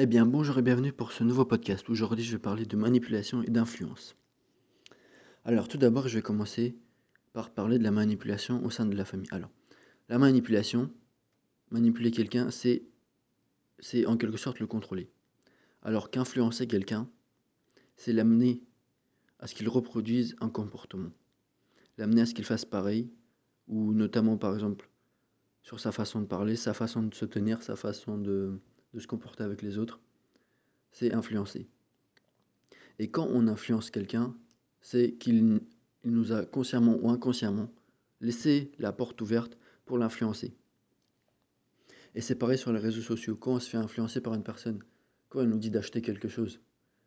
Eh bien, bonjour et bienvenue pour ce nouveau podcast. Aujourd'hui, je vais parler de manipulation et d'influence. Alors, tout d'abord, je vais commencer par parler de la manipulation au sein de la famille. Alors, la manipulation, manipuler quelqu'un, c'est, c'est en quelque sorte le contrôler. Alors qu'influencer quelqu'un, c'est l'amener à ce qu'il reproduise un comportement. L'amener à ce qu'il fasse pareil, ou notamment, par exemple, sur sa façon de parler, sa façon de se tenir, sa façon de, de se comporter avec les autres, c'est influencer. Et quand on influence quelqu'un, c'est qu'il nous a consciemment ou inconsciemment laissé la porte ouverte pour l'influencer. Et c'est pareil sur les réseaux sociaux. Quand on se fait influencer par une personne, quand elle nous dit d'acheter quelque chose,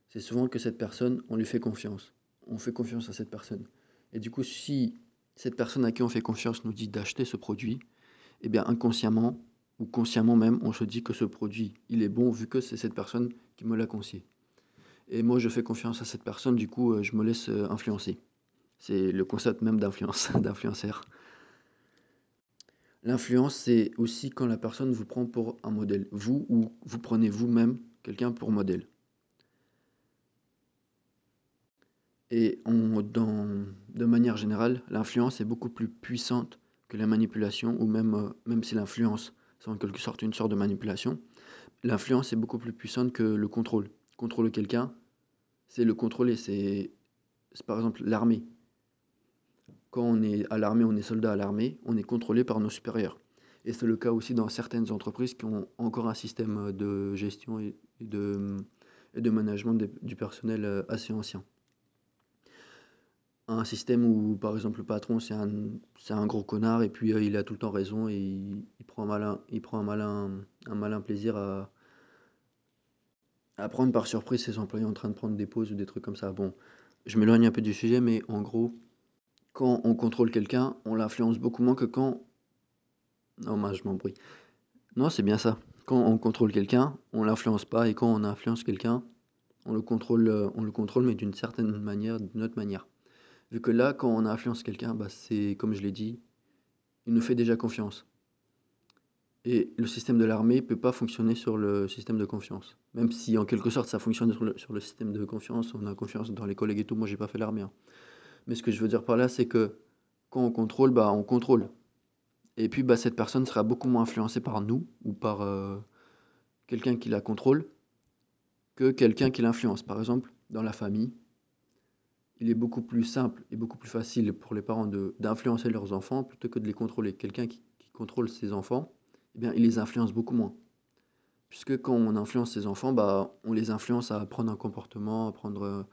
c'est souvent que cette personne, on lui fait confiance. On fait confiance à cette personne. Et du coup, si cette personne à qui on fait confiance nous dit d'acheter ce produit, eh bien inconsciemment, ou consciemment même, on se dit que ce produit, il est bon vu que c'est cette personne qui me l'a conseillé. Et moi, je fais confiance à cette personne, du coup, euh, je me laisse euh, influencer. C'est le concept même d'influence, d'influenceur. L'influence, c'est aussi quand la personne vous prend pour un modèle. Vous ou vous prenez vous-même quelqu'un pour modèle. Et on, dans, de manière générale, l'influence est beaucoup plus puissante que la manipulation, ou même, euh, même si l'influence c'est en quelque sorte une sorte de manipulation. L'influence est beaucoup plus puissante que le contrôle. Contrôler quelqu'un, c'est le contrôler. C'est par exemple l'armée. Quand on est à l'armée, on est soldat à l'armée, on est contrôlé par nos supérieurs. Et c'est le cas aussi dans certaines entreprises qui ont encore un système de gestion et de, et de management du personnel euh, assez ancien un système où, par exemple, le patron, c'est un, un gros connard et puis euh, il a tout le temps raison et il, prend, un malin, il prend un, malin, un malin plaisir à, à prendre par surprise ses employés en train de prendre des pauses ou des trucs comme ça. Bon, je m'éloigne un peu du sujet, mais en gros, quand on contrôle quelqu'un, on l'influence beaucoup moins que quand... Non, moi, je m'embrouille. Non, c'est bien ça. Quand on contrôle quelqu'un, on l'influence pas, et quand on influence quelqu'un, on le contrôle, euh, on le contrôle, mais d'une certaine manière, d'une autre manière. Vu que là, quand on influence quelqu'un, bah, c'est comme je l'ai dit, il nous fait déjà confiance. Et le système de l'armée ne peut pas fonctionner sur le système de confiance. Même si en quelque sorte ça fonctionne sur le, sur le système de confiance, on a confiance dans les collègues et tout, moi j'ai pas fait l'armée. Hein. Mais ce que je veux dire par là, c'est que quand on contrôle, bah, on contrôle. Et puis bah, cette personne sera beaucoup moins influencée par nous ou par euh, quelqu'un qui la contrôle que quelqu'un qui l'influence. Par exemple, dans la famille, il est beaucoup plus simple et beaucoup plus facile pour les parents d'influencer leurs enfants plutôt que de les contrôler. Quelqu'un qui, contrôle ses enfants, eh bien, il les influence beaucoup moins. Puisque quand on influence ses enfants, bah, on les influence à prendre un comportement, à prendre euh,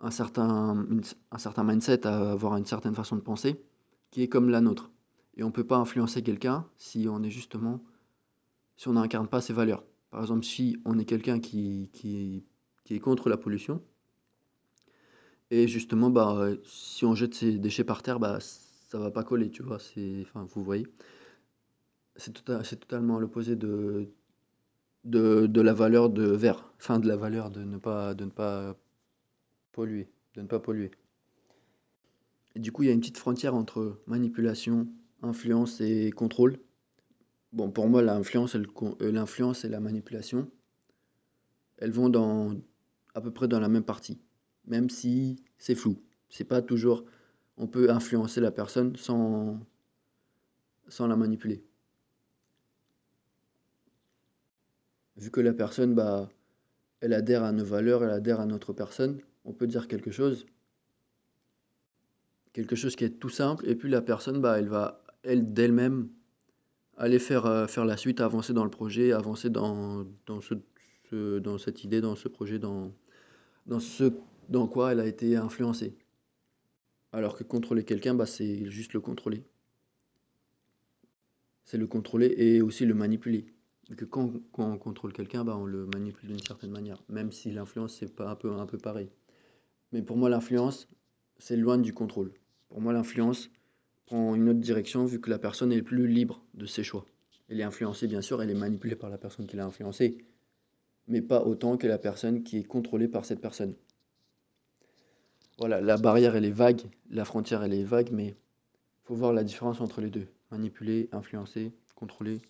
un certain, un certain mindset, à avoir une certaine façon de penser qui est comme la nôtre. Et on ne peut pas influencer quelqu'un si on est justement, si on n'incarne pas ses valeurs. Par exemple, si on est quelqu'un qui, qui, qui est contre la pollution, et justement, bah, si on jette ses déchets par terre, bah, ça va pas coller, tu vois? C'est enfin, vous voyez? C'est tota c'est totalement l'opposé de de de la valeur de vert, enfin, de la valeur de ne pas de ne pas polluer, de ne pas polluer. Du coup, il y a une petite frontière entre manipulation, influence et contrôle. Bon, pour moi, l'influence et euh, l'influence et la manipulation, elles vont dans à peu près dans la même partie même si c'est flou. C'est pas toujours. On peut influencer la personne sans, sans la manipuler. Vu que la personne, bah, elle adhère à nos valeurs, elle adhère à notre personne, on peut dire quelque chose, quelque chose qui est tout simple, et puis la personne, bah, elle va, elle d'elle-même, aller faire, euh, faire la suite, avancer dans le projet, avancer dans, dans, ce, dans cette idée, dans ce projet, dans, dans ce dans quoi elle a été influencée. Alors que contrôler quelqu'un, bah, c'est juste le contrôler. C'est le contrôler et aussi le manipuler. Que quand, on contrôle quelqu'un, bah, on le manipule d'une certaine manière. Même si l'influence, c'est pas un peu, un peu pareil. Mais pour moi, l'influence, c'est loin du contrôle. Pour moi, l'influence prend une autre direction vu que la personne est plus libre de ses choix. Elle est influencée, bien sûr, elle est manipulée par la personne qui l'a influencée, mais pas autant que la personne qui est contrôlée par cette personne. Voilà, la barrière, elle est vague, la frontière, elle est vague, mais il faut voir la différence entre les deux. Manipuler, influencer, contrôler.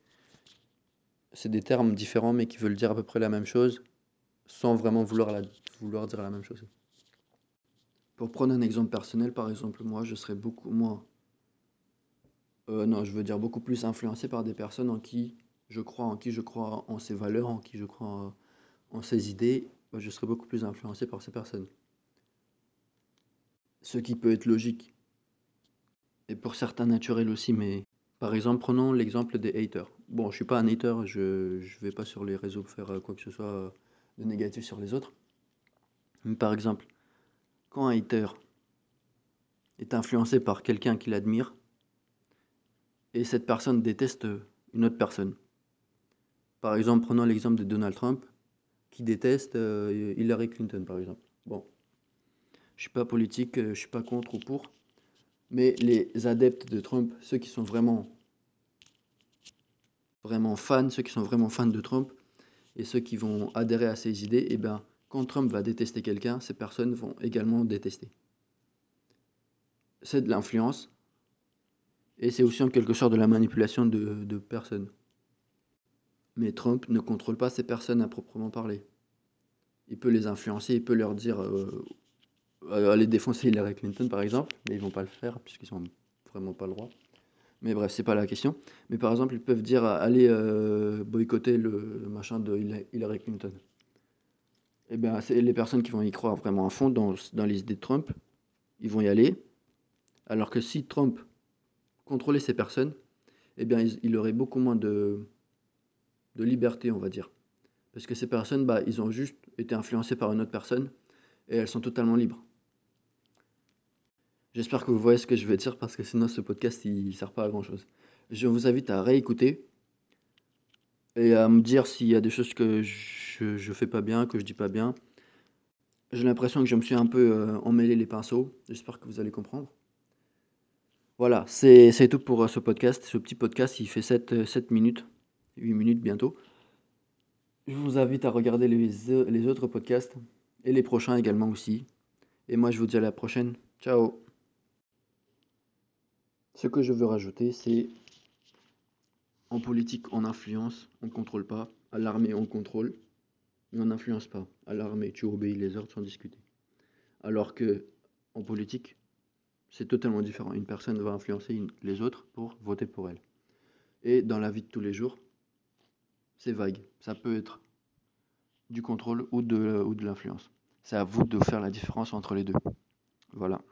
c'est des termes différents mais qui veulent dire à peu près la même chose sans vraiment vouloir, la, vouloir dire la même chose. Pour prendre un exemple personnel, par exemple, moi, je serais beaucoup moins... Euh, non, je veux dire beaucoup plus influencé par des personnes en qui je crois, en qui je crois en ses valeurs, en qui je crois en, ses idées. Bah, je serais beaucoup plus influencé par ces personnes. Ce qui peut être logique. Et pour certains naturel aussi, mais par exemple, prenons l'exemple des haters. Bon, je suis pas un hater, je ne vais pas sur les réseaux faire euh, quoi que ce soit euh, de négatif sur les autres. Mais par exemple, quand un hater est influencé par quelqu'un qu'il admire, et cette personne déteste une autre personne. Par exemple, prenons l'exemple de Donald Trump, qui déteste euh, Hillary Clinton, par exemple. Je suis pas politique, je suis pas contre ou pour, mais les adeptes de Trump, ceux qui sont vraiment, vraiment fans, ceux qui sont vraiment fans de Trump, et ceux qui vont adhérer à ses idées, eh bien, quand Trump va détester quelqu'un, ces personnes vont également détester. C'est de l'influence, et c'est aussi en quelque sorte de la manipulation de, personnes. Mais Trump ne contrôle pas ces personnes à proprement parler. Il peut les influencer, il peut leur dire euh, euh, aller défoncer Hillary Clinton par exemple, mais ils vont pas le faire puisqu'ils sont vraiment pas le droit. Mais bref, c'est pas la question. Mais par exemple, ils peuvent dire aller euh, boycotter le, machin de Hillary Clinton. Eh bien, c'est les personnes qui vont y croire vraiment à fond dans, dans les idées de Trump, ils vont y aller. Alors que si Trump contrôlait ces personnes, eh bien, il, aurait beaucoup moins de, de liberté, on va dire. Parce que ces personnes, bah, ils ont juste été influencés par une autre personne et elles sont totalement libres. J'espère que vous voyez ce que je veux dire parce que sinon ce podcast il sert pas à grand chose. Je vous invite à réécouter et à me dire s'il y a des choses que je ne fais pas bien, que je dis pas bien. J'ai l'impression que je me suis un peu euh, emmêlé les pinceaux. J'espère que vous allez comprendre. Voilà, c'est tout pour euh, ce podcast. Ce petit podcast, il fait 7, 7 euh, minutes, 8 minutes bientôt. Je vous invite à regarder les, les autres podcasts et les prochains également aussi. Et moi, je vous dis à la prochaine. Ciao ce que je veux rajouter, c'est en politique, on influence, on ne contrôle pas. À l'armée, on contrôle, mais on n'influence pas. À l'armée, tu obéis les ordres sans discuter. Alors que en politique, c'est totalement différent. Une personne va influencer les autres pour voter pour elle. Et dans la vie de tous les jours, c'est vague. Ça peut être du contrôle ou de, ou de l'influence. C'est à vous de faire la différence entre les deux. Voilà.